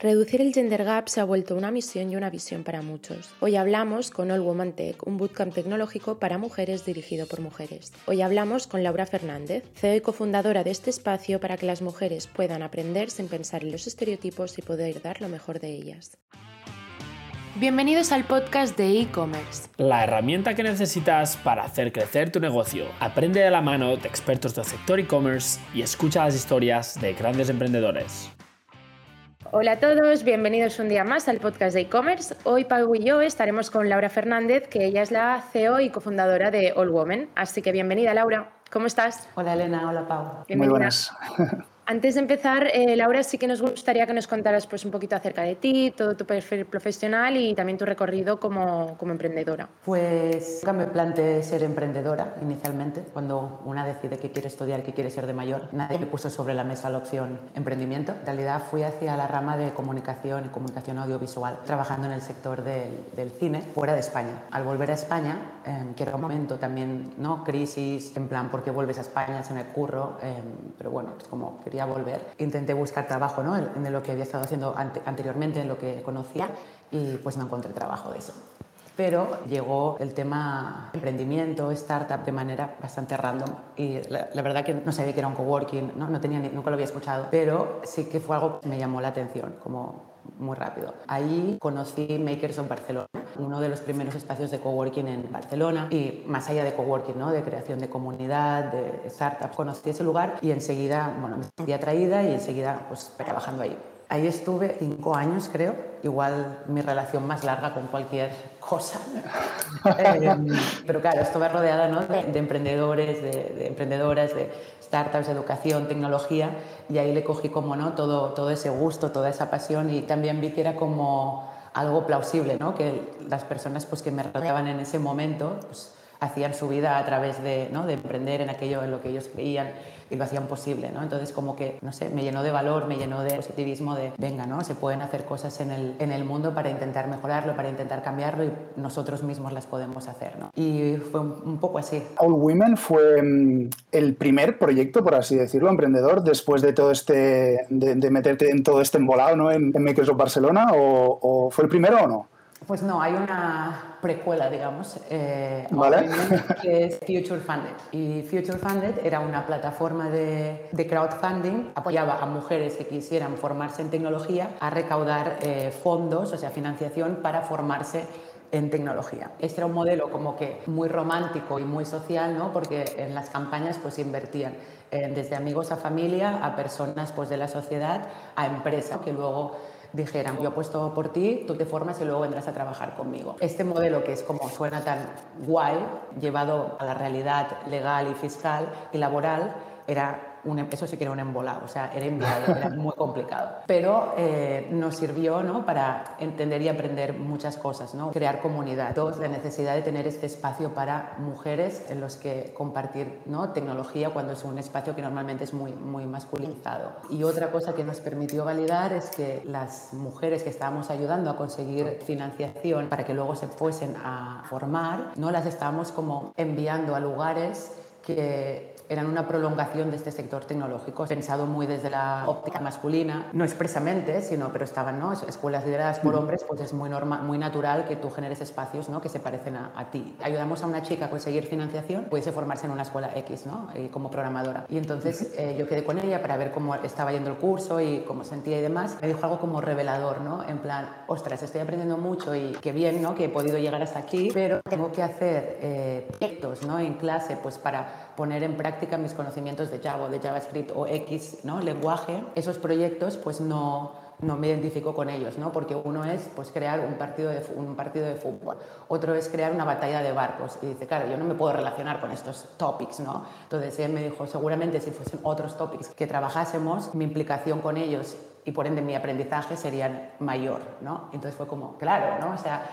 Reducir el gender gap se ha vuelto una misión y una visión para muchos. Hoy hablamos con All Woman Tech, un bootcamp tecnológico para mujeres dirigido por mujeres. Hoy hablamos con Laura Fernández, CEO y cofundadora de este espacio para que las mujeres puedan aprender sin pensar en los estereotipos y poder dar lo mejor de ellas. Bienvenidos al podcast de e-commerce. La herramienta que necesitas para hacer crecer tu negocio. Aprende de la mano de expertos del sector e-commerce y escucha las historias de grandes emprendedores. Hola a todos, bienvenidos un día más al podcast de e-commerce. Hoy Pau y yo estaremos con Laura Fernández, que ella es la CEO y cofundadora de All Women. Así que bienvenida Laura, ¿cómo estás? Hola Elena, hola Pau. Bienvenida. Muy buenas. Antes de empezar, eh, Laura, sí que nos gustaría que nos contaras pues, un poquito acerca de ti, todo tu perfil profesional y también tu recorrido como, como emprendedora. Pues nunca me planteé ser emprendedora inicialmente. Cuando una decide que quiere estudiar, que quiere ser de mayor, nadie me puso sobre la mesa la opción emprendimiento. En realidad fui hacia la rama de comunicación y comunicación audiovisual, trabajando en el sector del, del cine fuera de España. Al volver a España, eh, que era un momento también, ¿no? Crisis, en plan, ¿por qué vuelves a España? Se me curro, eh, pero bueno, es como quería volver. Intenté buscar trabajo ¿no? en lo que había estado haciendo anteriormente, en lo que conocía, y pues no encontré trabajo de eso. Pero llegó el tema emprendimiento, startup, de manera bastante random. Y la, verdad que no sabía que era un coworking, ¿no? No tenía, nunca lo había escuchado, pero sí que fue algo que me llamó la atención, como muy rápido. Ahí conocí Makers of Barcelona, uno de los primeros espacios de coworking en Barcelona y más allá de coworking, ¿no? de creación de comunidad, de startups. Conocí ese lugar y enseguida, bueno, me sentí atraída y enseguida pues trabajando ahí. Ahí estuve cinco años, creo, igual mi relación más larga con cualquier cosa. Eh, pero claro, estuve rodeada ¿no? de, emprendedores, de, de emprendedoras, de startups, educación, tecnología, y ahí le cogí como no todo, todo ese gusto, toda esa pasión y también vi que era como algo plausible, ¿no? que las personas pues, que me rodeaban en ese momento pues, hacían su vida a través de, ¿no? de emprender en aquello en lo que ellos creían y lo hacían posible, ¿no? Entonces como que, no sé, me llenó de valor, me llenó de positivismo de, venga, ¿no? Se pueden hacer cosas en el, en el mundo para intentar mejorarlo, para intentar cambiarlo y nosotros mismos las podemos hacer, ¿no? Y fue un, poco así. All Women fue mm, el primer proyecto, por así decirlo, emprendedor después de todo este, de, meterte en todo este embolado, ¿no? En, en Microsoft Barcelona o, o fue el primero o no? Pues no, hay una precuela, digamos, eh, que es Future Funded. Y Future Funded era una plataforma de, crowdfunding, apoyaba a mujeres que quisieran formarse en tecnología a recaudar eh, fondos, o sea, financiación para formarse en tecnología. Este era un modelo como que muy romántico y muy social, ¿no? porque en las campañas pues invertían eh, desde amigos a familia, a personas pues, de la sociedad, a empresas, que luego dijeran, yo apuesto por ti, tú te formas y luego vendrás a trabajar conmigo. Este modelo que es como suena tan guay, llevado a la realidad legal y fiscal y laboral, era Em, eso sí que era un embolado, o sea, era inviable, era muy complicado. Pero eh, nos sirvió ¿no? para entender y aprender muchas cosas, ¿no? crear comunidad. Dos, la necesidad de tener este espacio para mujeres en los que compartir ¿no? tecnología cuando es un espacio que normalmente es muy, muy masculinizado. Y otra cosa que nos permitió validar es que las mujeres que estábamos ayudando a conseguir financiación para que luego se fuesen a formar, no las estábamos como enviando a lugares que eran una prolongación de este sector tecnológico, pensado muy desde la óptica masculina, no expresamente, sino, pero estaban ¿no? escuelas lideradas por hombres, pues es muy, normal, muy natural que tú generes espacios ¿no? que se parecen a, ti. Ayudamos a una chica a conseguir financiación, pudiese formarse en una escuela X ¿no? Como programadora. Y entonces eh, yo quedé con ella para ver cómo estaba yendo el curso y cómo sentía y demás. Me dijo algo como revelador, ¿no? En plan, ostras, estoy aprendiendo mucho y qué bien, ¿no? Que he podido llegar hasta aquí, pero tengo que hacer eh, proyectos, ¿no? En clase, pues para poner en práctica mis conocimientos de Java, de JavaScript o X ¿no? lenguaje, esos proyectos pues no, no me identifico con ellos, ¿no? porque uno es pues, crear un partido, de, un partido de fútbol, otro es crear una batalla de barcos. Y dice, claro, yo no me puedo relacionar con estos topics. ¿no? Entonces él me dijo, seguramente si fuesen otros topics que trabajásemos, mi implicación con ellos y por ende mi aprendizaje serían mayor. ¿no? Entonces fue como, claro, ¿no? o sea,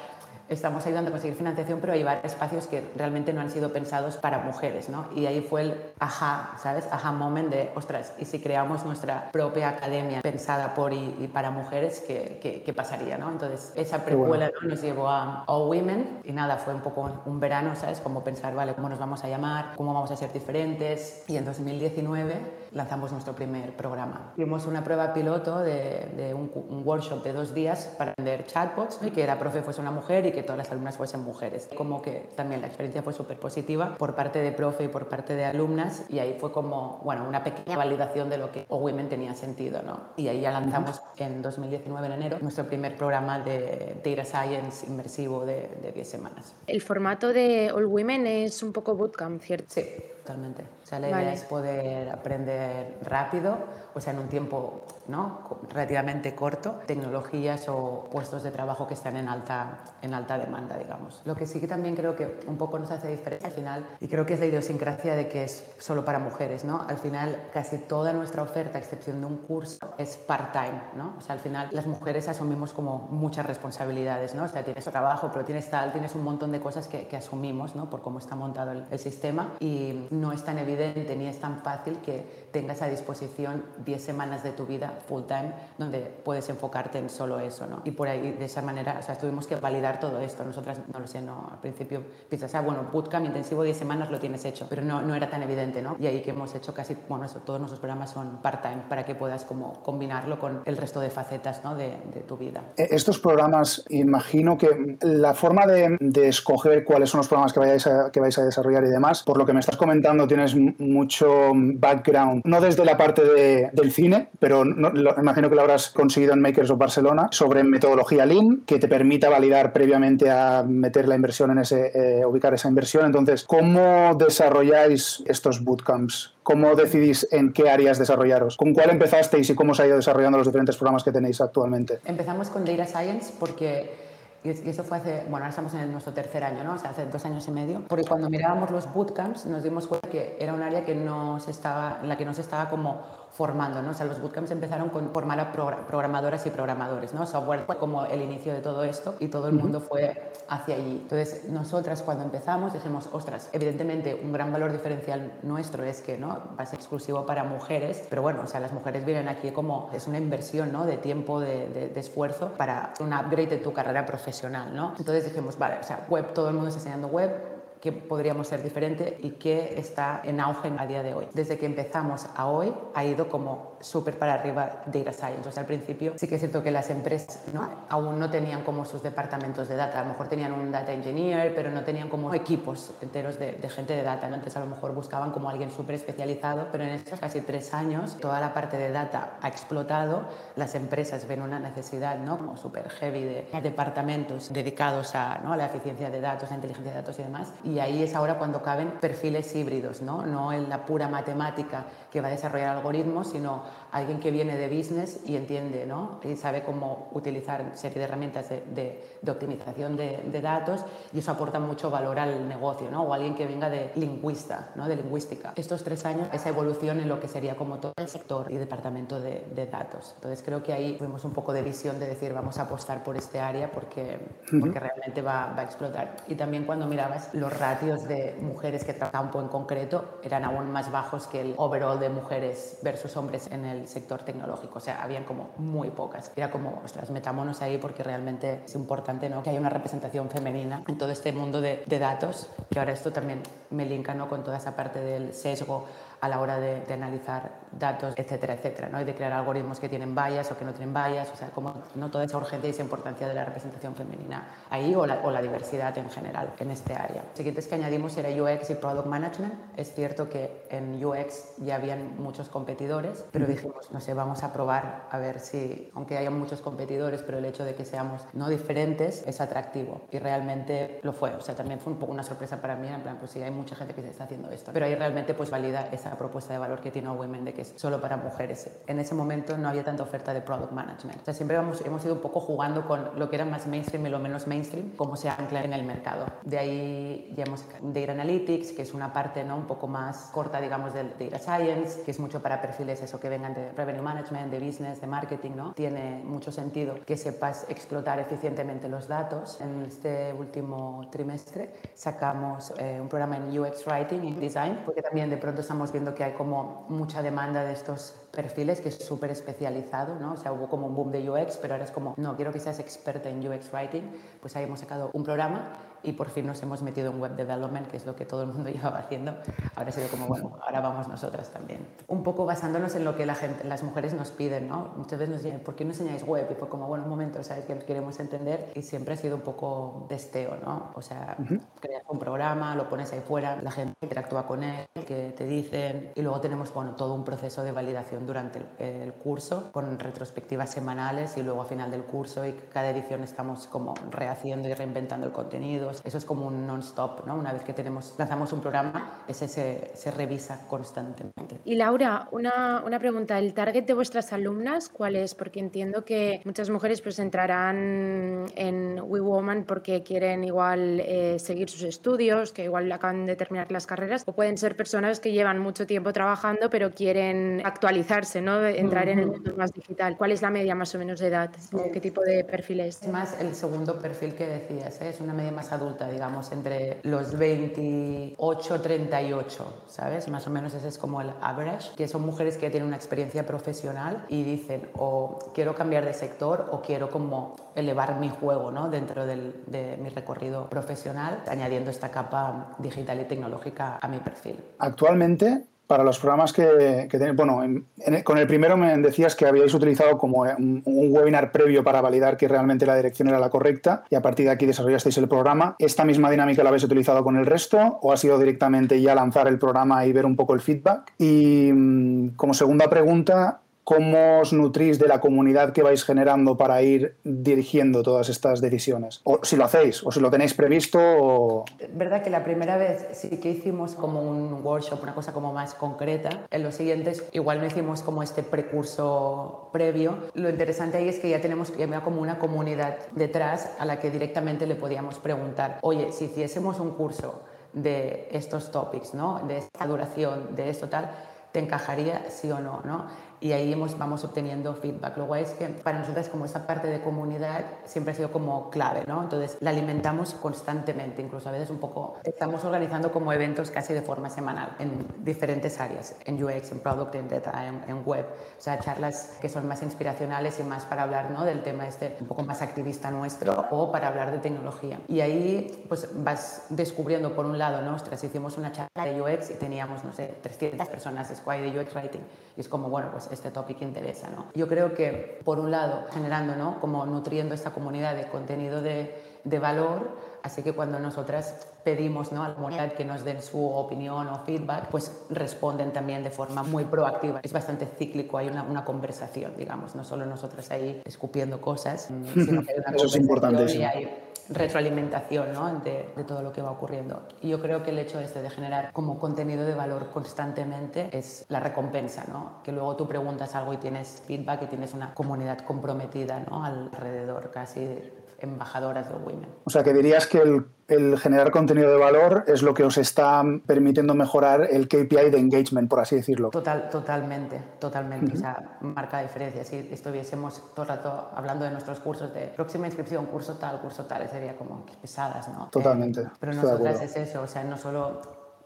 estamos ayudando a conseguir financiación, pero hay espacios que realmente no han sido pensados para mujeres, ¿no? Y ahí fue el ajá, ¿sabes? Ajá moment de, ostras, ¿y si creamos nuestra propia academia pensada por y, para mujeres, ¿qué, qué, pasaría, no? Entonces, esa precuela nos llevó a All Women y nada, fue un poco un verano, ¿sabes? Como pensar, vale, ¿cómo nos vamos a llamar? ¿Cómo vamos a ser diferentes? Y en 2019 lanzamos nuestro primer programa. Tuvimos una prueba piloto de, un, workshop de dos días para aprender chatbots y que la profe fuese una mujer y que todas las alumnas fuesen mujeres. Como que también la experiencia fue súper positiva por parte de profe y por parte de alumnas y ahí fue como, bueno, una pequeña validación de lo que O Women tenía sentido, ¿no? Y ahí ya lanzamos en 2019, en enero, nuestro primer programa de Data Science inmersivo de, de 10 semanas. El formato de All Women es un poco bootcamp, ¿cierto? Sí, totalmente. O sea, la idea es poder aprender rápido, sea, en un tiempo ¿no? relativamente corto, tecnologías o puestos de trabajo que están en alta, en alta demanda, digamos. Lo que sí que también creo que un poco nos hace diferencia al final, y creo que es la idiosincrasia de que es solo para mujeres, ¿no? Al final, casi toda nuestra oferta, a excepción de un curso, es part-time, ¿no? O sea, al final las mujeres asumimos como muchas responsabilidades, ¿no? O sea, tienes trabajo, pero tienes tal, tienes un montón de cosas que, que asumimos, ¿no? Por cómo está montado el, el sistema y no es tan evidente ni es tan fácil que tengas a disposición 10 semanas de tu vida full time donde puedes enfocarte en solo eso, ¿no? Y por ahí, de esa manera, o sea, tuvimos que validar todo esto. Nosotras, no lo sé, no, al principio piensas, ah, bueno, bootcamp intensivo 10 semanas lo tienes hecho, pero no, no era tan evidente, ¿no? Y ahí que hemos hecho casi, bueno, todos nuestros programas son part-time para que puedas como combinarlo con el resto de facetas, ¿no? De, de tu vida. E, estos programas, imagino que la forma de, de, escoger cuáles son los programas que, vayáis a, que vais a desarrollar y demás, por lo que me estás comentando, tienes mucho background, no desde la parte de, del cine, pero imagino que lo habrás conseguido en Makers of Barcelona, sobre metodología Lean, que te permita validar previamente a meter la inversión en ese, eh, ubicar esa inversión. Entonces, ¿cómo desarrolláis estos bootcamps? ¿Cómo decidís en qué áreas desarrollaros? ¿Con cuál empezasteis y cómo se ha ido desarrollando los diferentes programas que tenéis actualmente? Empezamos con Data Science porque eso fue hace, bueno, ahora estamos en nuestro tercer año, ¿no? O sea, hace dos años y medio. Porque cuando mirábamos los bootcamps nos dimos cuenta que era un área que no se estaba, en la que no se estaba como formando, ¿no? O sea, los bootcamps empezaron con formar a programadoras y programadores, ¿no? Software fue como el inicio de todo esto y todo el mundo fue hacia allí. Entonces, nosotras cuando empezamos dijimos, ostras, evidentemente un gran valor diferencial nuestro es que, ¿no? Va a ser exclusivo para mujeres, pero bueno, o sea, las mujeres vienen aquí como, es una inversión, ¿no? De tiempo, de, de, esfuerzo para un upgrade de tu carrera profesional, ¿no? Entonces dijimos, vale, o sea, web, todo el mundo está enseñando web, qué podríamos ser diferente y qué está en auge a día de hoy. Desde que empezamos a hoy ha ido como súper para arriba Data Science. O sea, al principio sí que es cierto que las empresas ¿no? aún no tenían como sus departamentos de data. A lo mejor tenían un data engineer, pero no tenían como equipos enteros de, gente de data. ¿no? Entonces a lo mejor buscaban como alguien súper especializado, pero en estos casi tres años toda la parte de data ha explotado. Las empresas ven una necesidad ¿no? como súper heavy de departamentos dedicados a, ¿no? a la eficiencia de datos, a inteligencia de datos y demás. Y y ahí es ahora cuando caben perfiles híbridos, ¿no? no en la pura matemática que va a desarrollar algoritmos, sino alguien que viene de business y entiende ¿no? y sabe cómo utilizar serie de herramientas de, de, optimización de, de, datos y eso aporta mucho valor al negocio, ¿no? o alguien que venga de lingüista, ¿no? de lingüística. Estos tres años, esa evolución en lo que sería como todo el sector y departamento de, de datos. Entonces creo que ahí tuvimos un poco de visión de decir vamos a apostar por este área porque, porque realmente va, va a explotar. Y también cuando mirabas los ratios de mujeres que trabajan en concreto eran aún más bajos que el overall de mujeres versus hombres en el sector tecnológico. O sea, habían como muy pocas. Era como, ostras, metámonos ahí porque realmente es importante ¿no? que haya una representación femenina en todo este mundo de, de datos, que ahora esto también me linka ¿no? con toda esa parte del sesgo a la hora de, de, analizar datos, etcétera, etcétera, ¿no? y de crear algoritmos que tienen vallas o que no tienen vallas, o sea, como no toda esa urgencia y esa importancia de la representación femenina ahí o la, o la diversidad en general en este área. Lo siguiente que añadimos era UX y Product Management. Es cierto que en UX ya habían muchos competidores, pero dijimos, no sé, vamos a probar a ver si, aunque haya muchos competidores, pero el hecho de que seamos no diferentes es atractivo y realmente lo fue. O sea, también fue un poco una sorpresa para mí, en plan, pues sí, hay mucha gente que se está haciendo esto, pero ahí realmente pues valida esa propuesta de valor que tiene Women de que es solo para mujeres. En ese momento no había tanta oferta de product management. O sea, siempre hemos, hemos ido un poco jugando con lo que era más mainstream y lo menos mainstream, cómo se ancla en el mercado. De ahí ya hemos Data Analytics, que es una parte ¿no? un poco más corta, digamos, del Data Science, que es mucho para perfiles eso que vengan de Revenue Management, de Business, de Marketing, ¿no? Tiene mucho sentido que sepas explotar eficientemente los datos. En este último trimestre sacamos eh, un programa en UX Writing y Design, porque también de pronto estamos viendo que hay como mucha demanda de estos perfiles que es súper especializado, ¿no? O sea, hubo como un boom de UX, pero ahora es como, no, quiero que seas experta en UX Writing, pues ahí hemos sacado un programa y por fin nos hemos metido en web development, que es lo que todo el mundo llevaba haciendo. Ahora ha sido como, bueno, ahora vamos nosotras también. Un poco basándonos en lo que la gente, las mujeres nos piden, ¿no? Muchas veces nos dicen, ¿por qué no enseñáis web? Y fue como, bueno, un momento, ¿sabes? Que queremos entender y siempre ha sido un poco testeo, ¿no? O sea, creas un programa, lo pones ahí fuera, la gente interactúa con él, que te dicen y luego tenemos, bueno, todo un proceso de validación durante el, el curso con retrospectivas semanales y luego a final del curso y cada edición estamos como rehaciendo y reinventando el contenido. Eso es como un non-stop, ¿no? Una vez que tenemos, lanzamos un programa, ese se, se revisa constantemente. Y Laura, una, una, pregunta, ¿el target de vuestras alumnas cuál es? Porque entiendo que muchas mujeres pues entrarán en WeWoman porque quieren igual eh, seguir sus estudios, que igual acaban de terminar las carreras, o pueden ser personas que llevan mucho tiempo trabajando pero quieren actualizarse, ¿no? Entrar en el mundo más digital. ¿Cuál es la media más o menos de edad? ¿O qué tipo de perfil es? Más el segundo perfil que decías, ¿eh? es una media más adulta, digamos, entre los 28 38, ¿sabes? Más o menos ese es como el average, que son mujeres que tienen una experiencia profesional y dicen o quiero cambiar de sector o quiero como elevar mi juego ¿no? dentro del, de mi recorrido profesional, añadiendo esta capa digital y tecnológica a mi perfil. Actualmente, para los programas que, tenéis, bueno, en, con el primero me decías que habíais utilizado como un, un, webinar previo para validar que realmente la dirección era la correcta y a partir de aquí desarrollasteis el programa. ¿Esta misma dinámica la habéis utilizado con el resto o ha sido directamente ya lanzar el programa y ver un poco el feedback? Y mm, como segunda pregunta, ¿Cómo os nutrís de la comunidad que vais generando para ir dirigiendo todas estas decisiones? O si lo hacéis, o si lo tenéis previsto. O... Verdad que la primera vez sí que hicimos como un workshop, una cosa como más concreta. En los siguientes igual no hicimos como este precurso previo. Lo interesante ahí es que ya tenemos ya como una comunidad detrás a la que directamente le podíamos preguntar, oye, si hiciésemos un curso de estos topics, ¿no? de esta duración, de esto tal, ¿te encajaría sí o no? ¿no? Y ahí hemos, vamos obteniendo feedback. Luego es que para nosotros como esa parte de comunidad siempre ha sido como clave, ¿no? Entonces la alimentamos constantemente, incluso a veces un poco, estamos organizando como eventos casi de forma semanal en diferentes áreas, en UX, en Product, en Data, en, en Web, o sea, charlas que son más inspiracionales y más para hablar, ¿no? Del tema este un poco más activista nuestro o para hablar de tecnología. Y ahí pues vas descubriendo por un lado, ¿no? Ostras, hicimos una charla de UX y teníamos, no sé, 300 personas Squad de UX Writing y es como, bueno, pues este tópico interesa. ¿no? Yo creo que, por un lado, generando, ¿no? como nutriendo esta comunidad de contenido de, de valor, así que cuando nosotras pedimos ¿no? a la comunidad que nos den su opinión o feedback, pues responden también de forma muy proactiva. Es bastante cíclico, hay una, una conversación, digamos, no solo nosotras ahí escupiendo cosas, sino que hay una Eso es importante. Y hay, retroalimentación ¿no? de, de, todo lo que va ocurriendo. Y yo creo que el hecho este de generar como contenido de valor constantemente es la recompensa, ¿no? que luego tú preguntas algo y tienes feedback y tienes una comunidad comprometida ¿no? alrededor, casi embajadoras de Women. O sea, que dirías que el, el, generar contenido de valor es lo que os está permitiendo mejorar el KPI de engagement, por así decirlo. Total, totalmente, totalmente. Uh -huh. O sea, marca diferencia. Si estuviésemos todo el rato hablando de nuestros cursos de próxima inscripción, curso tal, curso tal, sería como pesadas, ¿no? Totalmente. Eh, pero nosotras es eso, o sea, no solo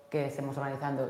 que estemos organizando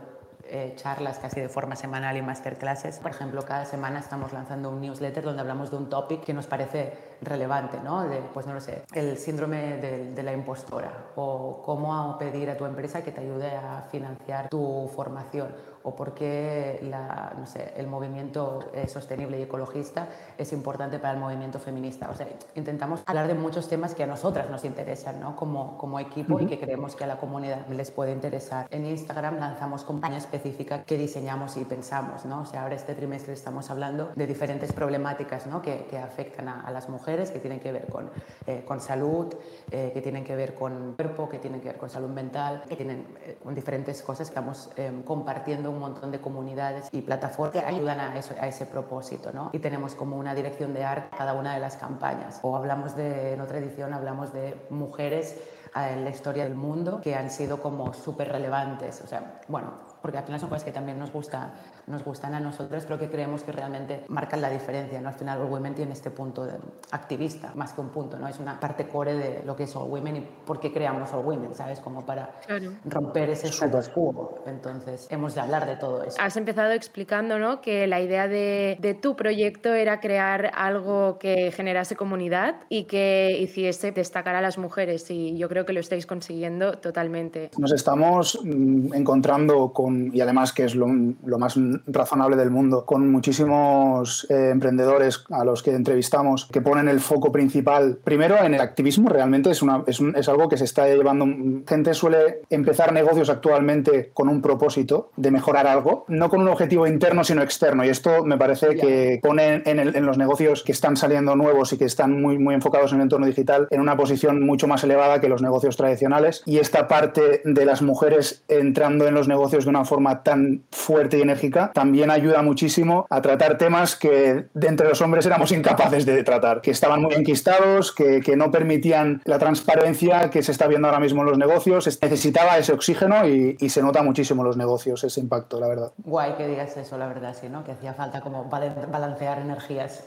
eh, charlas casi de forma semanal y masterclasses. Por ejemplo, cada semana estamos lanzando un newsletter donde hablamos de un topic que nos parece relevante, ¿no? De, pues no lo sé, el síndrome de, de, la impostora o cómo pedir a tu empresa que te ayude a financiar tu formación o por qué la, no sé, el movimiento eh, sostenible y ecologista es importante para el movimiento feminista. O sea, intentamos hablar de muchos temas que a nosotras nos interesan ¿no? como, como equipo uh -huh. y que creemos que a la comunidad les puede interesar. En Instagram lanzamos campaña específica que diseñamos y pensamos. ¿no? O sea, ahora este trimestre estamos hablando de diferentes problemáticas ¿no? que, que afectan a, a, las mujeres, que tienen que ver con, eh, con salud, eh, que tienen que ver con cuerpo, que tienen que ver con salud mental, que tienen eh, con diferentes cosas que vamos eh, compartiendo un montón de comunidades y plataformas que ayudan a, eso, a ese propósito. ¿no? Y tenemos como una dirección de arte cada una de las campañas. O hablamos de, en otra edición, hablamos de mujeres en la historia del mundo que han sido como súper relevantes. O sea, bueno, porque al final son cosas que también nos gusta nos gustan a nosotros, creo que creemos que realmente marcan la diferencia. ¿no? Al final, All Women tiene este punto de activista, más que un punto, ¿no? es una parte core de lo que es All Women y por qué creamos All Women, ¿sabes? Como para romper ese status quo. Entonces, hemos de hablar de todo eso. Has empezado explicando ¿no? que la idea de, de tu proyecto era crear algo que generase comunidad y que hiciese destacar a las mujeres y yo creo que lo estáis consiguiendo totalmente. Nos estamos mm, encontrando con, y además que es lo, lo más razonable del mundo, con muchísimos eh, emprendedores a los que entrevistamos que ponen el foco principal primero en el activismo, realmente es, una, es, un, es algo que se está llevando, gente suele empezar negocios actualmente con un propósito de mejorar algo, no con un objetivo interno sino externo. Y esto me parece que pone en, el, en los negocios que están saliendo nuevos y que están muy, muy enfocados en el entorno digital en una posición mucho más elevada que los negocios tradicionales. Y esta parte de las mujeres entrando en los negocios de una forma tan fuerte y enérgica también ayuda muchísimo a tratar temas que de entre los hombres éramos incapaces de tratar, que estaban muy enquistados, que, que no permitían la transparencia que se está viendo ahora mismo en los negocios. Necesitaba ese oxígeno y, se nota muchísimo en los negocios ese impacto, la verdad. Guay que digas eso, la verdad, sí, ¿no? Que hacía falta como balancear energías.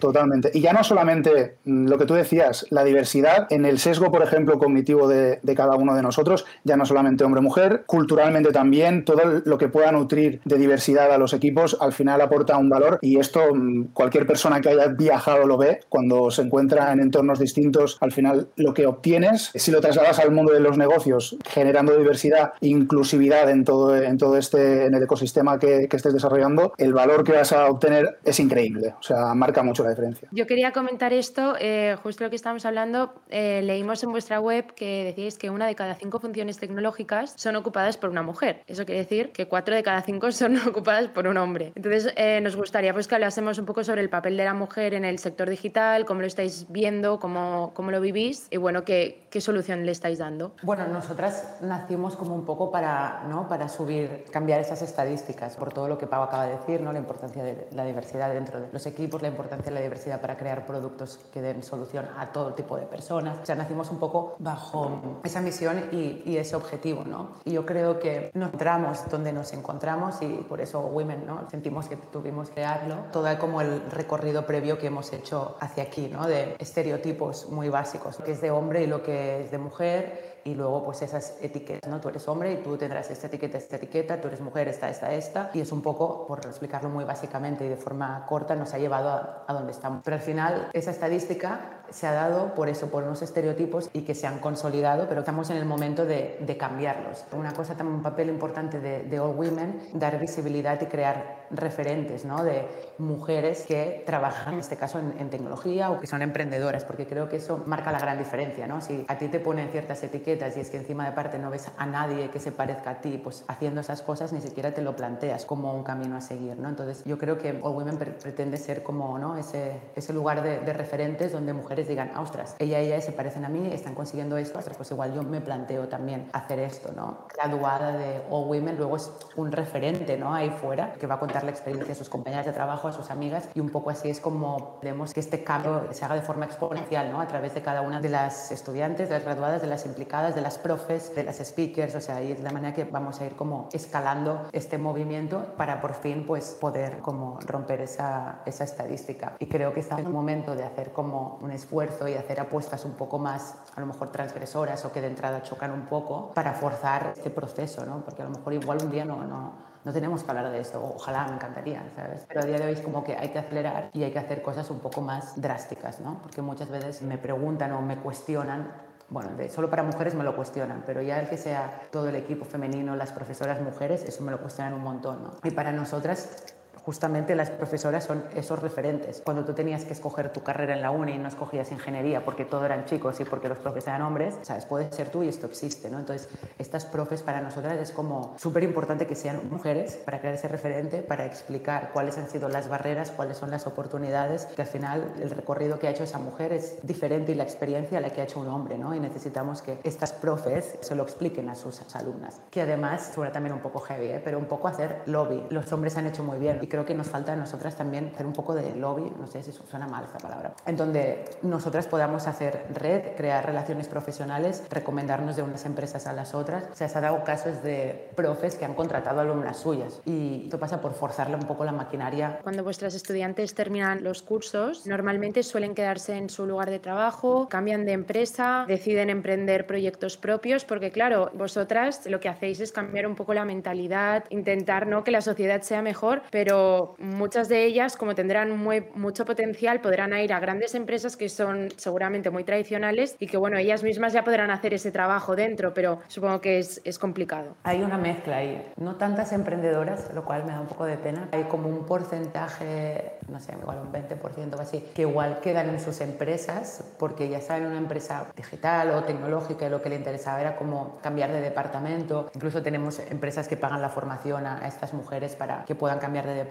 Totalmente. Y ya no solamente mm, lo que tú decías, la diversidad en el sesgo, por ejemplo, cognitivo de, cada uno de nosotros, ya no solamente hombre-mujer, culturalmente también, todo lo que pueda nutrir de diversidad a los equipos al final aporta un valor y esto mm, cualquier persona que haya viajado lo ve cuando se encuentra en entornos distintos, al final lo que obtienes, si lo trasladas al mundo de los negocios, generando diversidad, inclusividad en todo, en todo este, en el ecosistema que, que estés desarrollando, el valor que vas a obtener es increíble, o sea, marca mucho la diferencia. Yo quería comentar esto, eh, justo lo que estamos hablando, eh, leímos en vuestra web que decíais que una de cada cinco funciones tecnológicas son ocupadas por una mujer. Eso quiere decir que cuatro de cada cinco son ocupadas por un hombre. Entonces, eh, nos gustaría pues, que hablásemos un poco sobre el papel de la mujer en el sector digital, cómo lo estáis viendo, cómo, cómo lo vivís y bueno, qué, qué solución le estáis dando. Bueno, nosotras nacimos como un poco para, ¿no? para subir, cambiar esas estadísticas, por todo lo que Pau acaba de decir, ¿no? la importancia de la diversidad dentro de los equipos, la importancia de diversidad para crear productos que den solución a todo tipo de personas. O sea, nacimos un poco bajo esa misión y, y ese objetivo, ¿no? Y yo creo que nos encontramos donde nos encontramos y por eso Women, ¿no? Sentimos que tuvimos que crearlo. Todo como el recorrido previo que hemos hecho hacia aquí, ¿no? De estereotipos muy básicos, lo que es de hombre y lo que es de mujer y luego pues esas etiquetas, ¿no? Tú eres hombre y tú tendrás esta etiqueta, esta etiqueta, tú eres mujer, esta, esta, esta, y es un poco, por explicarlo muy básicamente y de forma corta, nos ha llevado a, a donde estamos. Pero al final esa estadística se ha dado por eso, por unos estereotipos y que se han consolidado, pero estamos en el momento de, de cambiarlos. Una cosa, también un papel importante de, de All Women, dar visibilidad y crear referentes, ¿no? De mujeres que trabajan, en este caso, en, en tecnología o que son emprendedoras, porque creo que eso marca la gran diferencia, ¿no? Si a ti te ponen ciertas etiquetas y es que encima de parte no ves a nadie que se parezca a ti, pues haciendo esas cosas ni siquiera te lo planteas como un camino a seguir, ¿no? Entonces yo creo que All Women pre pretende ser como, ¿no? Ese, ese lugar de, de, referentes donde mujeres digan, ostras, ella y ella se parecen a mí, están consiguiendo esto, ostras, pues igual yo me planteo también hacer esto, ¿no? Graduada de All Women luego es un referente, ¿no? Ahí fuera que va a contar la experiencia a sus compañeras de trabajo, a sus amigas y un poco así es como vemos que este cambio se haga de forma exponencial, ¿no? A través de cada una de las estudiantes, de las graduadas, de las implicadas, de las profes, de las speakers, o sea, ahí es la manera que vamos a ir como escalando este movimiento para por fin pues poder como romper esa, esa estadística. Y creo que está un momento de hacer como un esfuerzo y hacer apuestas un poco más, a lo mejor transgresoras o que de entrada chocan un poco para forzar este proceso, ¿no? Porque a lo mejor igual un día no, no no tenemos que hablar de esto, ojalá me encantaría, ¿sabes? Pero a día de hoy es como que hay que acelerar y hay que hacer cosas un poco más drásticas, ¿no? Porque muchas veces me preguntan o me cuestionan bueno, de, solo para mujeres me lo cuestionan, pero ya el que sea todo el equipo femenino, las profesoras mujeres, eso me lo cuestionan un montón, ¿no? Y para nosotras justamente las profesoras son esos referentes. Cuando tú tenías que escoger tu carrera en la uni y no escogías ingeniería porque todo eran chicos y porque los profes eran hombres, sabes, puedes ser tú y esto existe, ¿no? Entonces, estas profes para nosotras es como súper importante que sean mujeres para crear ese referente, para explicar cuáles han sido las barreras, cuáles son las oportunidades, que al final el recorrido que ha hecho esa mujer es diferente y la experiencia a la que ha hecho un hombre, ¿no? Y necesitamos que estas profes se lo expliquen a sus alumnas, que además suena también un poco heavy, ¿eh? pero un poco hacer lobby. Los hombres han hecho muy bien creo que nos falta a nosotras también hacer un poco de lobby, no sé si suena mal esta palabra, en donde nosotras podamos hacer red, crear relaciones profesionales, recomendarnos de unas empresas a las otras. O sea, se ha dado casos de profes que han contratado alumnas suyas y esto pasa por forzarle un poco la maquinaria. Cuando vuestras estudiantes terminan los cursos, normalmente suelen quedarse en su lugar de trabajo, cambian de empresa, deciden emprender proyectos propios, porque claro, vosotras lo que hacéis es cambiar un poco la mentalidad, intentar ¿no? que la sociedad sea mejor, pero muchas de ellas, como tendrán muy, mucho potencial, podrán ir a grandes empresas que son seguramente muy tradicionales y que, bueno, ellas mismas ya podrán hacer ese trabajo dentro, pero supongo que es, es complicado. Hay una mezcla ahí. No tantas emprendedoras, lo cual me da un poco de pena. Hay como un porcentaje, no sé, igual un 20% o así, que igual quedan en sus empresas porque ya saben una empresa digital o tecnológica y lo que le interesaba era como cambiar de departamento. Incluso tenemos empresas que pagan la formación a, estas mujeres para que puedan cambiar de departamento.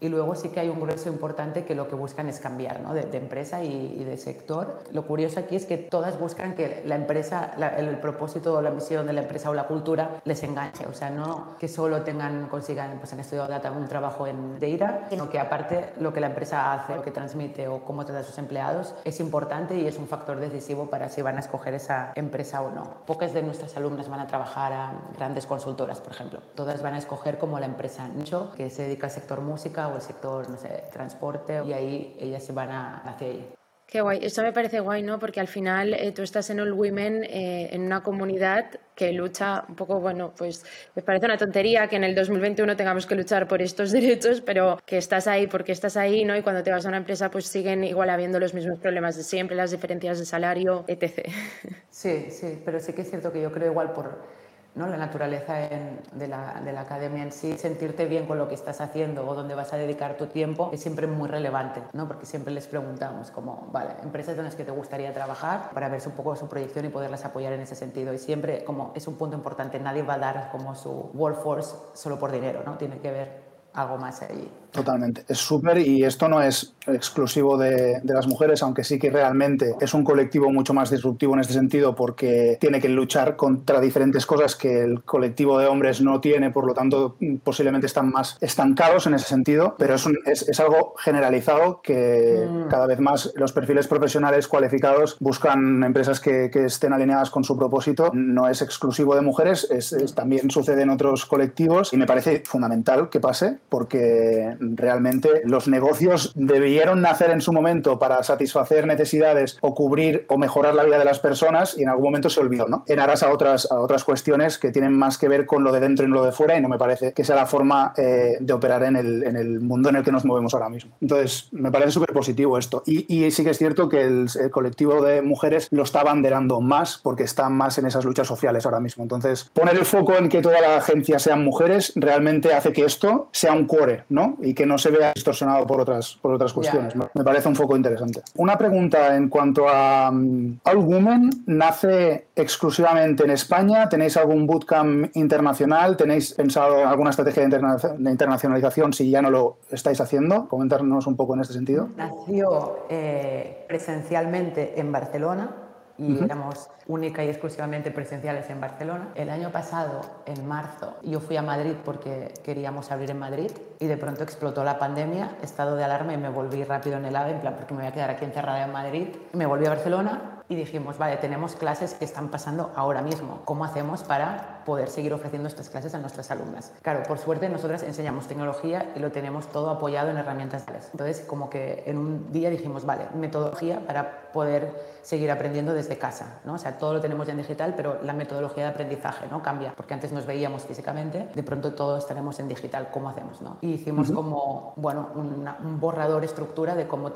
Y luego sí que hay un grueso importante que lo que buscan es cambiar ¿no? de, empresa y, de sector. Lo curioso aquí es que todas buscan que la empresa, el, propósito o la misión de la empresa o la cultura les enganche. O sea, no que solo tengan, consigan, pues en estudio data, un trabajo en data, sino que aparte lo que la empresa hace, lo que transmite o cómo trata a sus empleados es importante y es un factor decisivo para si van a escoger esa empresa o no. Pocas de nuestras alumnas van a trabajar a grandes consultoras, por ejemplo. Todas van a escoger como la empresa nicho, que se dedica al sector música o el sector, no sé, transporte, y ahí ellas se van a, hacia ahí. Qué guay, eso me parece guay, ¿no? Porque al final eh, tú estás en All Women, eh, en una comunidad que lucha un poco, bueno, pues me parece una tontería que en el 2021 tengamos que luchar por estos derechos, pero que estás ahí porque estás ahí, ¿no? Y cuando te vas a una empresa, pues siguen igual habiendo los mismos problemas de siempre, las diferencias de salario, etc. Sí, sí, pero sí que es cierto que yo creo igual por ¿no? la naturaleza de, la, de, la, academia en sí, sentirte bien con lo que estás haciendo o dónde vas a dedicar tu tiempo es siempre muy relevante, ¿no? porque siempre les preguntamos como, vale, empresas en las que te gustaría trabajar para ver un poco su proyección y poderlas apoyar en ese sentido. Y siempre como es un punto importante, nadie va a dar como su workforce solo por dinero, ¿no? tiene que ver algo más ahí. Totalmente. Es súper y esto no es exclusivo de, las mujeres, aunque sí que realmente es un colectivo mucho más disruptivo en este sentido porque tiene que luchar contra diferentes cosas que el colectivo de hombres no tiene, por lo tanto posiblemente están más estancados en ese sentido, pero es, es, algo generalizado que mm. cada vez más los perfiles profesionales cualificados buscan empresas que, estén alineadas con su propósito. No es exclusivo de mujeres, es, también sucede en otros colectivos y me parece fundamental que pase porque realmente los negocios debieron nacer en su momento para satisfacer necesidades o cubrir o mejorar la vida de las personas y en algún momento se olvidó, ¿no? En aras a otras, a otras cuestiones que tienen más que ver con lo de dentro y lo de fuera y no me parece que sea la forma eh, de operar en el, en el, mundo en el que nos movemos ahora mismo. Entonces, me parece súper positivo esto. Y, sí que es cierto que el, colectivo de mujeres lo está banderando más porque están más en esas luchas sociales ahora mismo. Entonces, poner el foco en que toda la agencia sean mujeres realmente hace que esto sea un core, ¿no? Y que no se vea distorsionado por otras, por otras cuestiones. Me parece un foco interesante. Una pregunta en cuanto a um, All Women, ¿nace exclusivamente en España? ¿Tenéis algún bootcamp internacional? ¿Tenéis pensado alguna estrategia de, internacionalización si ya no lo estáis haciendo? Comentarnos un poco en este sentido. Nació eh, presencialmente en Barcelona y éramos única y exclusivamente presenciales en Barcelona. El año pasado, en marzo, yo fui a Madrid porque queríamos abrir en Madrid y de pronto explotó la pandemia, estado de alarma y me volví rápido en el AVE, en plan porque me voy a quedar aquí encerrada en Madrid. Me volví a Barcelona y dijimos, vale, tenemos clases que están pasando ahora mismo. ¿Cómo hacemos para poder seguir ofreciendo estas clases a nuestras alumnas? Claro, por suerte nosotras enseñamos tecnología y lo tenemos todo apoyado en herramientas. Entonces, como que en un día dijimos, vale, metodología para poder seguir aprendiendo desde casa, ¿no? O sea, todo lo tenemos ya en digital, pero la metodología de aprendizaje, ¿no? Cambia, porque antes nos veíamos físicamente, de pronto todo estaremos en digital, ¿cómo hacemos, no? Y hicimos como, bueno, un borrador estructura de cómo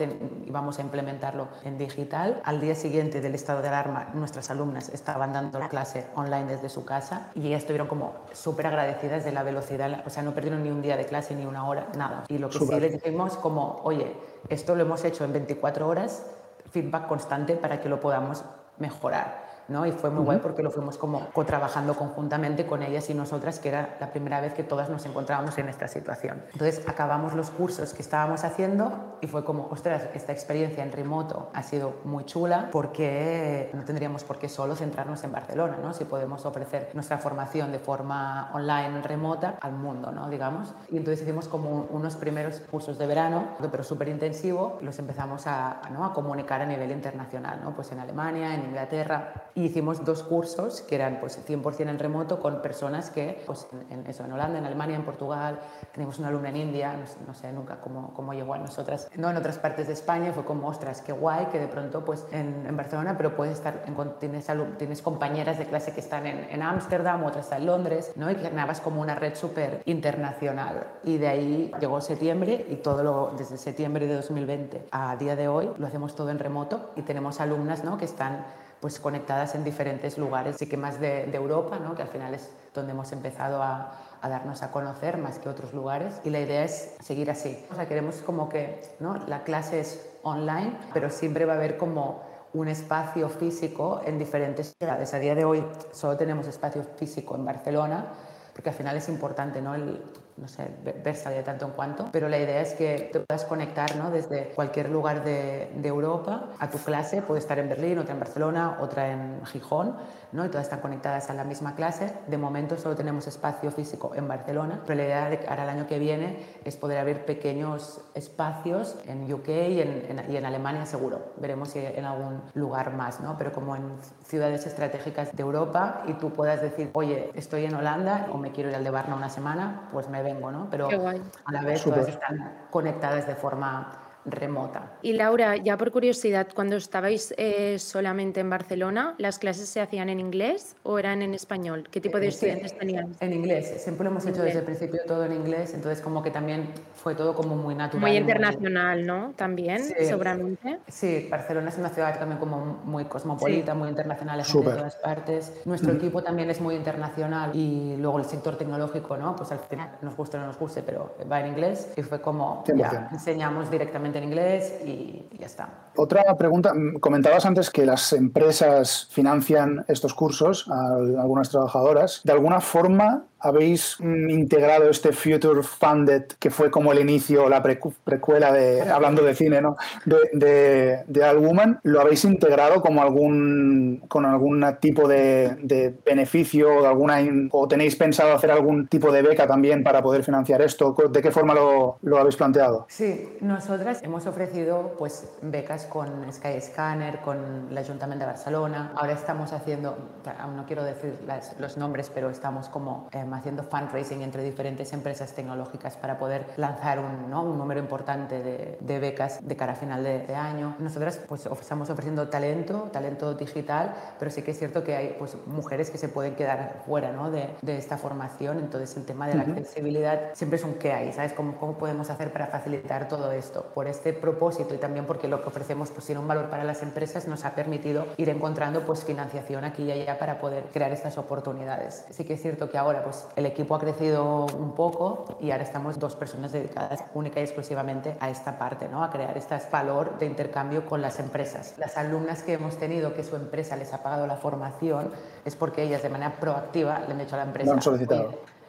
íbamos a implementarlo en digital. Al día siguiente del estado de alarma, nuestras alumnas estaban dando la clase online desde su casa y ellas estuvieron como súper agradecidas de la velocidad, o sea, no perdieron ni un día de clase, ni una hora, nada. Y lo que sí les dijimos como, oye, esto lo hemos hecho en 24 horas, feedback constante para que lo podamos mejorar. ¿No? Y fue muy guay porque lo fuimos como co-trabajando conjuntamente con ellas y nosotras, que era la primera vez que todas nos encontrábamos en esta situación. Entonces acabamos los cursos que estábamos haciendo y fue como, ostras, esta experiencia en remoto ha sido muy chula porque no tendríamos por qué solo centrarnos en Barcelona, ¿no? Si podemos ofrecer nuestra formación de forma online, remota, al mundo, ¿no? Digamos. Y entonces hicimos como unos primeros cursos de verano, pero súper intensivo, los empezamos a, ¿no? a comunicar a nivel internacional, ¿no? Pues en Alemania, en Inglaterra, y hicimos dos cursos que eran pues 100% en remoto con personas que, pues en, eso, en Holanda, en Alemania, en Portugal, tenemos una alumna en India, no, sé nunca cómo, cómo, llegó a nosotras, no en otras partes de España, fue como, ostras, qué guay que de pronto pues en, en Barcelona, pero puedes estar, en, tienes, tienes compañeras de clase que están en Ámsterdam, otras en Londres, ¿no? Y ganabas como una red súper internacional. Y de ahí llegó septiembre y todo lo, desde septiembre de 2020 a día de hoy lo hacemos todo en remoto y tenemos alumnas, ¿no? Que están pues conectadas en diferentes lugares, sí que más de, Europa, ¿no? que al final es donde hemos empezado a, a, darnos a conocer más que otros lugares y la idea es seguir así. O sea, queremos como que ¿no? la clase es online, pero siempre va a haber como un espacio físico en diferentes ciudades. A día de hoy solo tenemos espacio físico en Barcelona, porque al final es importante ¿no? el, no sé, versa de tanto en cuanto, pero la idea es que te puedas conectar ¿no? desde cualquier lugar de, Europa a tu clase, puede estar en Berlín, otra en Barcelona, otra en Gijón, ¿no? y todas están conectadas a la misma clase. De momento solo tenemos espacio físico en Barcelona, pero la idea de cara al año que viene es poder abrir pequeños espacios en UK y en, y en Alemania seguro. Veremos si en algún lugar más, ¿no? pero como en ciudades estratégicas de Europa y tú puedas decir, oye, estoy en Holanda o me quiero ir al de Barna una semana, pues me ¿no? Pero a la vez todas están conectadas de forma remota. Y Laura, ya por curiosidad, cuando estabais eh, solamente en Barcelona, ¿las clases se hacían en inglés o eran en español? ¿Qué tipo de eh, estudiantes tenían? En inglés, siempre lo hemos hecho desde el principio todo en inglés, entonces como que también fue todo como muy natural. Muy internacional, ¿no? También, sí, seguramente. Sí, Barcelona es una ciudad también como muy cosmopolita, muy internacional, gente de todas partes. Nuestro equipo también es muy internacional y luego el sector tecnológico, ¿no? Pues al final nos guste o no nos guste, pero va en inglés y fue como, ya, enseñamos directamente en inglés y ya está. Otra pregunta, mm, comentabas antes que las empresas financian estos cursos a algunas trabajadoras. ¿De alguna forma habéis mm, integrado este Future Funded, que fue como el inicio, la precuela de, hablando de cine, ¿no? de, de, All Woman, ¿lo habéis integrado como algún, con algún tipo de, de beneficio alguna, o tenéis pensado hacer algún tipo de beca también para poder financiar esto? ¿De qué forma lo, lo habéis planteado? Sí, nosotras hemos ofrecido pues, becas con Skyscanner, con el Ayuntamiento de Barcelona. Ahora estamos haciendo, aún no quiero decir los nombres, pero estamos como... Eh, haciendo fundraising entre diferentes empresas tecnológicas para poder lanzar un, ¿no? un número importante de, de, becas de cara a final de, año. Nosotras pues estamos ofreciendo talento, talento digital, pero sí que es cierto que hay pues mujeres que se pueden quedar fuera ¿no? de, de esta formación, entonces el tema de la accesibilidad siempre es un qué hay, ¿sabes? ¿Cómo, ¿Cómo podemos hacer para facilitar todo esto? Por este propósito y también porque lo que ofrecemos pues tiene un valor para las empresas, nos ha permitido ir encontrando pues financiación aquí y allá para poder crear estas oportunidades. Sí que es cierto que ahora pues el equipo ha crecido un poco y ahora estamos dos personas dedicadas única y exclusivamente a esta parte, ¿no? a crear este valor de intercambio con las empresas. Las alumnas que hemos tenido que su empresa les ha pagado la formación es porque ellas de manera proactiva le han dicho a la empresa,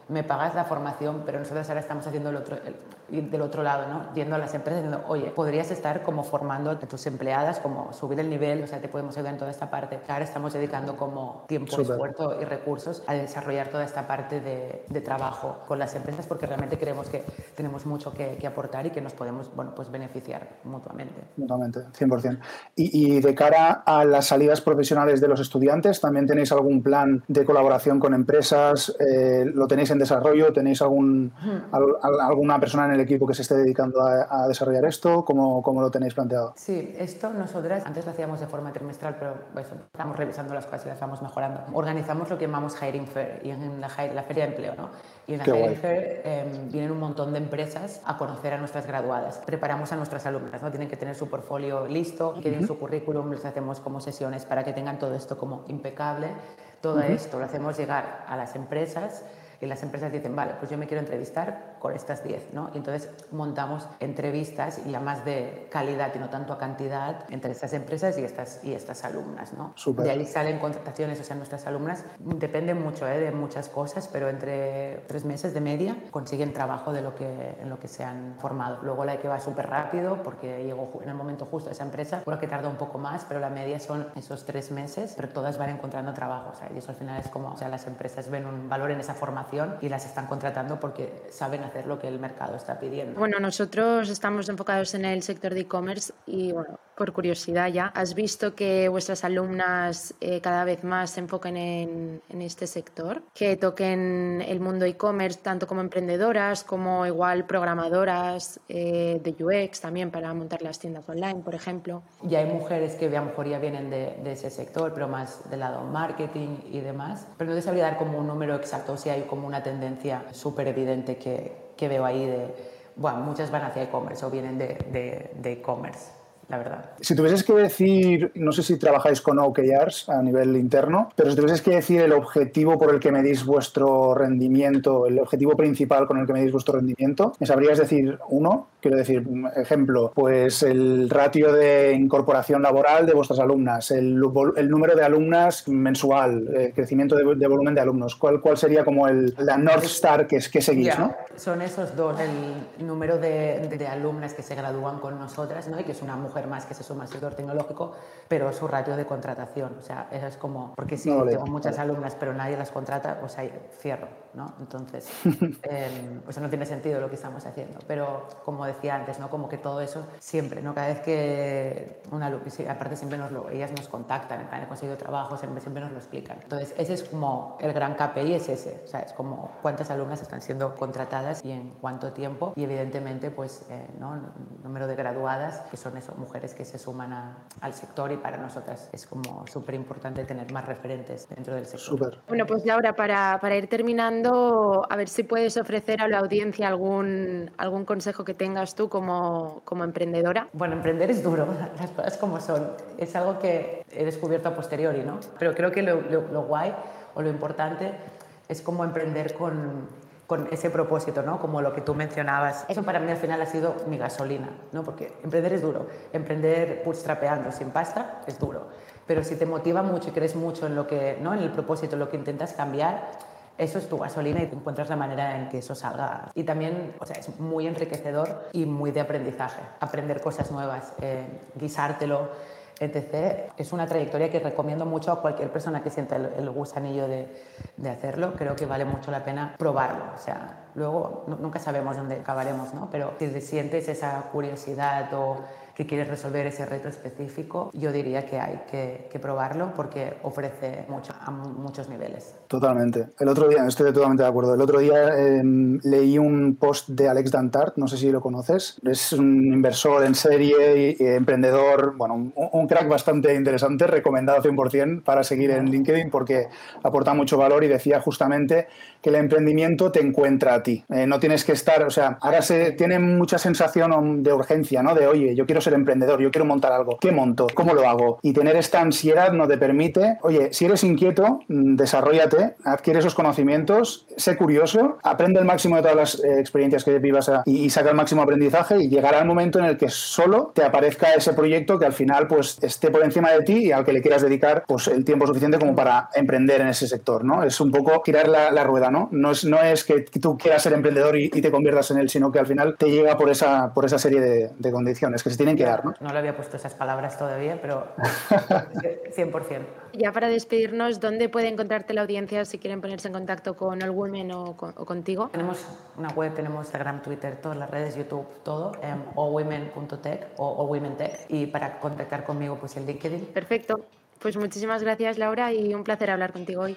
me pagas la formación, pero nosotros ahora estamos haciendo el otro, del otro lado, ¿no? Yendo a las empresas diciendo, oye, podrías estar como formando a tus empleadas, como subir el nivel, o sea, te podemos ayudar en toda esta parte. Ahora estamos dedicando como tiempo, esfuerzo y recursos a desarrollar toda esta parte de, de, trabajo con las empresas porque realmente creemos que tenemos mucho que, que, aportar y que nos podemos, bueno, pues beneficiar mutuamente. Mutuamente, 100%. Y, y de cara a las salidas profesionales de los estudiantes, ¿también tenéis algún plan de colaboración con empresas? Eh, ¿Lo tenéis en desarrollo? ¿Tenéis algún, alguna persona en el equipo que se esté dedicando a, desarrollar esto? ¿Cómo, ¿Cómo, lo tenéis planteado? Sí, esto nosotras antes lo hacíamos de forma trimestral, pero estamos revisando las cosas y las vamos mejorando. Organizamos lo que llamamos Hiring Fair y en la, la feria de empleo, ¿no? Y en la Hiring Fair em, vienen un montón de empresas a conocer a nuestras graduadas. Preparamos a nuestras alumnas, ¿no? Tienen que tener su portfolio listo, quieren su currículum, les hacemos como sesiones para que tengan todo esto como impecable. Todo esto lo hacemos llegar a las empresas y las empresas dicen, vale, pues yo me quiero entrevistar con estas 10, ¿no? Y entonces montamos entrevistas y ya más de calidad y no tanto a cantidad entre estas empresas y estas, y estas alumnas, ¿no? De ahí salen contrataciones, o sea, nuestras alumnas dependen mucho ¿eh? de muchas cosas, pero entre tres meses de media consiguen trabajo de lo que, en lo que se han formado. Luego la que va súper rápido porque llegó en el momento justo a esa empresa, por que tarda un poco más, pero la media son esos tres meses, pero todas van encontrando trabajo, o sea, y eso al final es como, o sea, las empresas ven un valor en esa formación y las están contratando porque saben hacer lo que el mercado está pidiendo. Bueno, nosotros estamos enfocados en el sector de e-commerce y bueno, por curiosidad ya, ¿has visto que vuestras alumnas eh, cada vez más se enfoquen en, en este sector? Que toquen el mundo e-commerce tanto como emprendedoras, como igual programadoras eh, de UX también para montar las tiendas online, por ejemplo. Ya hay mujeres que a lo mejor ya vienen de, de ese sector, pero más del lado marketing y demás. Pero no te sabría dar como un número exacto, si hay como una tendencia súper evidente que, que veo ahí de, bueno, muchas van hacia e-commerce o vienen de e-commerce la verdad. Si tuvieses que decir, no sé si trabajáis con OKRs a nivel interno, pero si tuvieses que decir el objetivo por el que medís vuestro rendimiento, el objetivo principal con el que medís vuestro rendimiento, ¿me sabrías decir uno? Quiero decir, ejemplo, pues el ratio de incorporación laboral de vuestras alumnas, el, el número de alumnas mensual, el crecimiento de, volumen de alumnos. ¿Cuál, ¿Cuál sería como el, la North Star que, que seguís? ¿no? Son esos dos, el número de, de, alumnas que se gradúan con nosotras, ¿no? y que es una mujer más que se suma al sector tecnológico, pero su ratio de contratación. O sea, eso es como, porque si tengo muchas alumnas, pero nadie las contrata, pues hay cierro, ¿no? Entonces, eh, pues no tiene sentido lo que estamos haciendo. Pero como decía antes, ¿no? Como que todo eso siempre, ¿no? Cada vez que una aparte siempre nos lo, ellas nos contactan, han conseguido trabajo, siempre, siempre nos lo explican. Entonces, ese es como el gran KPI, es ese, o sea, es como cuántas alumnas están siendo contratadas y en cuánto tiempo. Y evidentemente, pues, eh, ¿no? número de graduadas, que son eso, mujeres que se suman al sector y para nosotras es como súper importante tener más referentes dentro del sector. Bueno, pues Laura, para, para ir terminando, a ver si puedes ofrecer a la audiencia algún, algún consejo que tengas tú como, como emprendedora? Bueno, emprender es duro, las cosas como son. Es algo que he descubierto a posteriori, ¿no? Pero creo que lo, lo, guay o lo importante es como emprender con, con ese propósito, ¿no? Como lo que tú mencionabas. Eso para mí al final ha sido mi gasolina, ¿no? Porque emprender es duro. Emprender bootstrapeando sin pasta es duro. Pero si te motiva mucho y crees mucho en lo que, ¿no? En el propósito, en lo que intentas cambiar, eso es tu gasolina y te encuentras la manera en que eso salga. Y también, o sea, es muy enriquecedor y muy de aprendizaje. Aprender cosas nuevas, eh, guisártelo, etc. Es una trayectoria que recomiendo mucho a cualquier persona que sienta el, gusanillo de, de, hacerlo. Creo que vale mucho la pena probarlo. O sea, luego nunca sabemos dónde acabaremos, ¿no? Pero si sientes esa curiosidad o que quieres resolver ese reto específico, yo diría que hay que, probarlo porque ofrece mucho a muchos niveles. Totalmente. El otro día, estoy totalmente de acuerdo. El otro día em, leí un post de Alex Dantart, no sé si lo conoces. Es un inversor en serie y, emprendedor, bueno, un, crack bastante interesante, recomendado 100% para seguir en LinkedIn porque aporta mucho valor y decía justamente que el emprendimiento te encuentra a ti. Eh, no tienes que estar, o sea, ahora se tiene mucha sensación de urgencia, ¿no? De, oye, yo quiero ser emprendedor, yo quiero montar algo, ¿qué monto? ¿Cómo lo hago? Y tener esta ansiedad no te permite, oye, si eres inquieto, mm, desarrollate, adquiere esos conocimientos, sé curioso, aprende el máximo de todas las eh, experiencias que vivas y, saca el máximo aprendizaje y llegará el momento en el que solo te aparezca ese proyecto que al final pues esté por encima de ti y al que le quieras dedicar pues el tiempo suficiente como para emprender en ese sector, ¿no? Es un poco girar la, rueda, ¿no? No es, no es que tú quieras ser emprendedor y, te conviertas en él, sino que al final te llega por esa, por esa serie de, de condiciones que se tienen ¿no? le había puesto esas palabras todavía, pero 100%. Ya para despedirnos, ¿dónde puede encontrarte la audiencia si quieren ponerse en contacto con All Women o, contigo? Tenemos una web, tenemos Instagram, Twitter, todas las redes, YouTube, todo, en allwomen.tech o allwomentech y para contactar conmigo pues el LinkedIn. Perfecto. Pues muchísimas gracias Laura y un placer hablar contigo hoy.